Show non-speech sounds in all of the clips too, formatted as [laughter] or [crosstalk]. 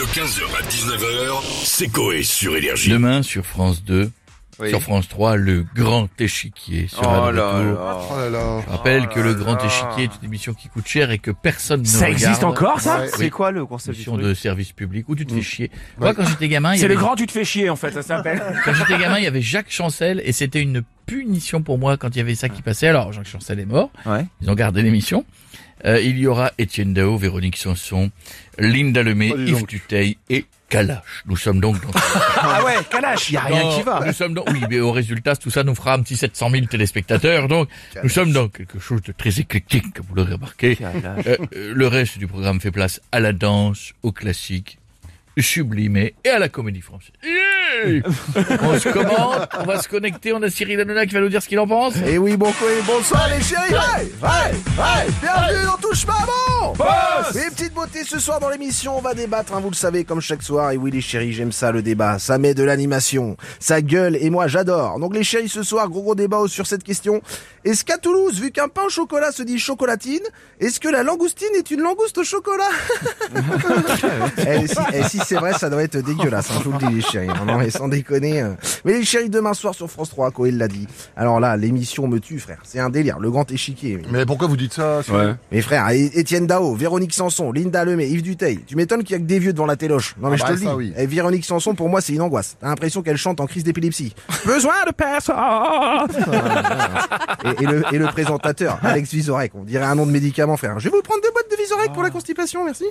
De 15h à 19h, c'est Coé sur Énergie. Demain sur France 2, Oui. sur France 3, le grand échiquier sera Oh de là retour. là. Oh là là. Je rappelle Oh que le là grand là. échiquier est une émission qui coûte cher et que personne ne Ça regarde. existe encore, ça Ouais. C'est quoi le concept Émission de service public où tu te fais chier. Moi, quand j'étais gamin, il y C'est le avait- grand tu te fais chier en fait, ça s'appelle. [laughs] quand j'étais gamin, il y avait Jacques Chancel et c'était une punition pour moi quand il y avait ça qui passait. Alors, Jacques Chancel est mort. Ouais. Ils ont gardé l'émission. Euh, il y aura Étienne Dao, Véronique Sanson, Linda Lemay, Oh, Yves donc. Duteil et Kalash. Nous sommes donc dans [laughs] Ah ouais, Kalash, y a rien Non, qui va. Nous sommes dans, oui, mais au résultat, tout ça nous fera un petit 700 000 téléspectateurs. Donc, nous sommes dans quelque chose de très éclectique, comme vous l'aurez remarqué. Euh, euh, le reste du programme fait place à la danse, au classique, sublimé et à la comédie française. [laughs] On se commente, on va se connecter, on a Cyril Hanouna qui va nous dire ce qu'il en pense. Et oui, bon quoi, bonsoir les chéris. Ouais, ouais, ouais. Bienvenue dans Touche pas bon. Les petites beautés ce soir dans l'émission, on va débattre, hein, vous le savez, comme chaque soir. Et oui, les chéris, j'aime ça le débat. Ça met de l'animation, ça gueule et moi j'adore. Donc les chéris, ce soir, gros gros débat sur cette question. Est-ce qu'à Toulouse, vu qu'un pain au chocolat se dit chocolatine, est-ce que la langoustine est une langouste au chocolat? [laughs] Eh, si, eh, si c'est vrai, ça doit être dégueulasse, hein, je vous le dis les chéris. Non, non, mais [laughs] sans déconner. euh. Mais les chéris, demain soir sur France 3, Coé l'a dit. Alors là, l'émission me tue, frère. C'est un délire, le grand échiquier. Mais pourquoi vous dites ça c'est- Ouais. Mais frère, É- Étienne Dao, Véronique Sanson, Linda Lemay, Yves Duteil. Tu m'étonnes qu'il y a que des vieux devant la téloche. Non mais Ah je bah, te le dis. oui. Et Véronique Sanson, pour moi, c'est une angoisse. T'as l'impression qu'elle chante en crise d'épilepsie. [laughs] Besoin de personne. [laughs] et, et le, et le présentateur, Alex Vizorek, on dirait un nom de médicament, frère. Je vais vous prendre deux boîtes de Vizorek pour la constipation, merci.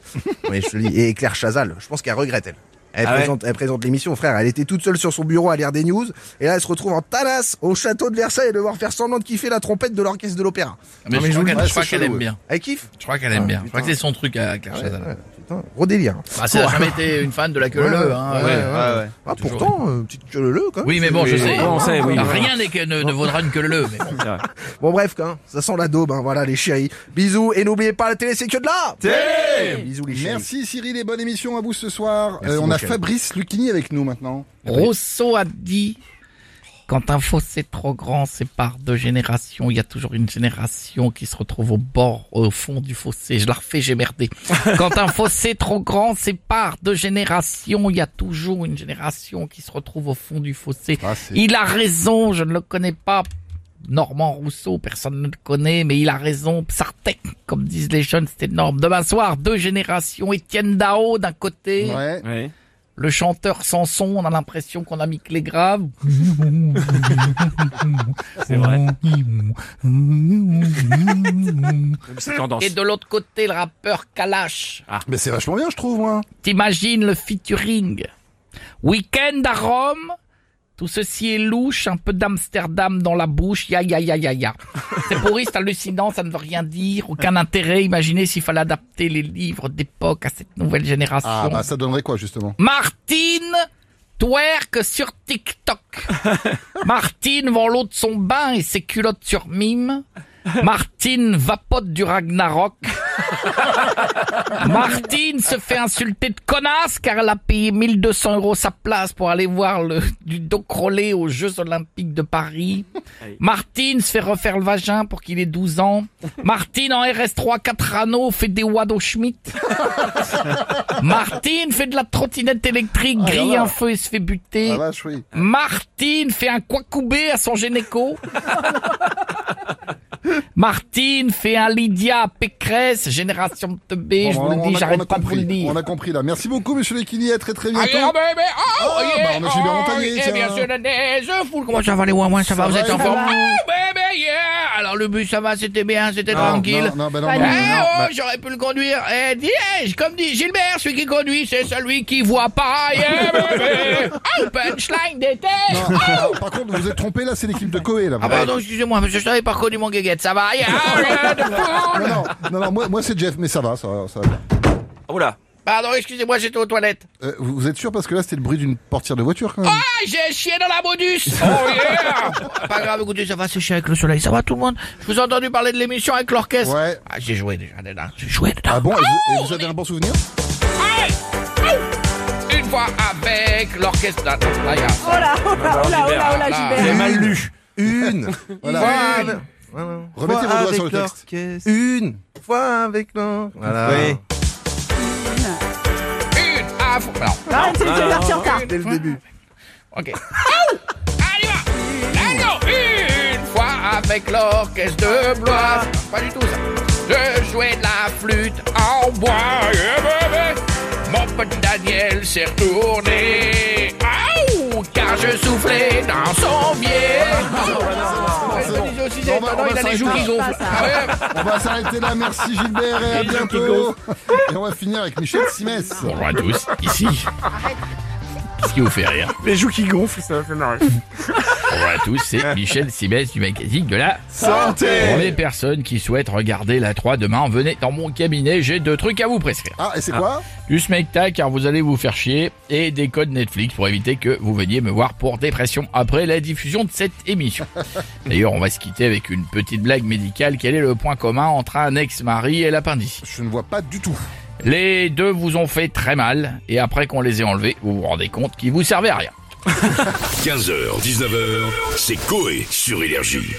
Oui, je te le dis. Et Claire Chazal, je pense qu'elle regrette, elle. Elle Ah ouais présente, elle présente l'émission, frère. Elle était toute seule sur son bureau à lire des news. Et là, elle se retrouve en tanas au château de Versailles et devoir faire semblant de kiffer la trompette de l'orchestre de l'opéra. Mais je je crois qu'elle aime bien. Elle kiffe Je crois qu'elle aime bien. Je crois que c'est son truc à Claire Chazal. Ouais, putain, gros délire. Bah, c'est- elle a jamais été une fan de la queue Ouais, leu, hein. ouais, ouais. Ah, pourtant, euh, petite queue leu quand même. Oui, mais bon, je sais. on sait, oui. Rien ne, ne vaudra une queue leu, mais bon. Bon, bref, hein, ça sent la daube, hein, voilà, les chéris. Bisous, et n'oubliez pas, la télé, c'est que de là Bisous, les chéris. Merci Cyril et bonne émission à vous ce soir. Merci, Euh, on a chéri. Fabrice Lucchini avec nous maintenant. Rousseau a dit quand un fossé trop grand sépare deux générations, il y a toujours une génération qui se retrouve au bord, au fond du fossé. Je la refais, j'ai merdé. [laughs] Quand un fossé trop grand sépare deux générations, il y a toujours une génération qui se retrouve au fond du fossé. Ah, Il a raison, je ne le connais pas. Normand Rousseau, personne ne le connaît, mais il a raison. Psartek, comme disent les jeunes, c'est énorme. Demain soir, deux générations. Étienne Dao d'un côté, Ouais. Ouais. Le chanteur Samson, on a l'impression qu'on a mis clé grave. [laughs] C'est vrai. [laughs] C'est tendance. Et de l'autre côté, le rappeur Kalash. Mais c'est vachement bien, je trouve, moi. T'imagines le featuring. Week-end à Rome. Tout ceci est louche, un peu d'Amsterdam dans la bouche, ya ya ya ya ya. C'est pourri, c'est hallucinant, ça ne veut rien dire, aucun intérêt. Imaginez s'il fallait adapter les livres d'époque à cette nouvelle génération. Ah, bah ça donnerait quoi, justement? Martine twerk sur TikTok. [laughs] Martine vend l'eau de son bain et ses culottes sur mime. Martine vapote du Ragnarok. [laughs] Martine se fait insulter de connasse car elle a payé 1200 euros sa place pour aller voir le, du dos crawlé aux Jeux Olympiques de Paris. Martine se fait refaire le vagin pour qu'il ait 12 ans. Martine en RS3 4 anneaux fait des Wado Schmidt. Martine fait de la trottinette électrique, Ah, grille un feu et se fait buter. Ah. Martine fait un quacoubé à son gynéco. Martine fait un Lydia Pécresse, génération de teubé, je vous le dis, j'arrête pas de vous le dire. On a compris, là. Merci beaucoup, monsieur Lucchini. À très très bientôt. Mais, mais, oh, bah, monsieur oh, Montagnier, eh tiens. bien sûr, fous. Comment ça va les ouin ça va, vous êtes en forme. Ah, mais, yeah. Alors le bus, ça va, c'était bien, c'était Non, tranquille. Non, non, bah non, Eh, non, non, oh, bah, j'aurais pu le conduire. Eh, dis, comme dit Gilbert, celui qui conduit, c'est celui qui voit pas. [laughs] Yeah, baby. Oh, punchline d'été. Oh. ah, par contre, vous êtes trompé, là, c'est l'équipe de Coé, là. Ah pardon, excusez-moi, monsieur, je t'avais pas reconnu mon guéguette, ça va Yeah, de foule. Non, non, non, moi, moi c'est Jeff, mais ça va, ça, va, ça va bien. Oula. Pardon, excusez-moi, j'étais aux toilettes. Euh, vous êtes sûr parce que là c'était le bruit d'une portière de voiture quand même? Ah, j'ai chié dans la modus Oh yeah [laughs] Pas grave, écoutez, ça va sécher avec le soleil, ça va tout le monde? Je vous ai entendu parler de l'émission avec l'orchestre Ouais. Ah, j'ai joué déjà dedans, j'ai joué dedans. Ah bon et vous, et vous avez un bon souvenir? Une fois avec l'orchestre... Ah, non, là, il y a ça. Oh là, oh là, oh là, oh là, oh là, Là, Gilbert. J'ai mal lu. Une [laughs] Voilà. Une Voilà. Remettez Fois vos doigts sur le texte. Une fois avec l'or. Voilà. Oui. Une première fois. Non. Ah, c'est une partie en retard. Dès le début. Ok. Allez, va une fois avec l'orchestre de Blois. Pas du tout ça. Je jouais de la flûte en bois. Mon petit Daniel s'est retourné. Car je soufflais dans son biais. On va- on s'arrêter là. On va s'arrêter là, merci Gilbert et à bientôt. Et on va finir avec Michel Simès. Bonjour à tous, ici. Qu'est-ce qui vous fait rire Les joues qui gonflent, ça fait marrer. Bonjour à tous, c'est Michel Simès du magazine de la Santé Pour les personnes qui souhaitent regarder la 3 demain, venez dans mon cabinet, j'ai deux trucs à vous prescrire. Ah, et c'est quoi Du smecta car vous allez vous faire chier et des codes Netflix pour éviter que vous veniez me voir pour dépression après la diffusion de cette émission. [laughs] D'ailleurs, on va se quitter avec une petite blague médicale. Quel est le point commun entre un ex-mari et l'appendicite? Je ne vois pas du tout. Les deux vous ont fait très mal et après qu'on les ait enlevés, vous vous rendez compte qu'ils vous servaient à rien. [laughs] 15h, 19h, c'est Coé sur Énergie.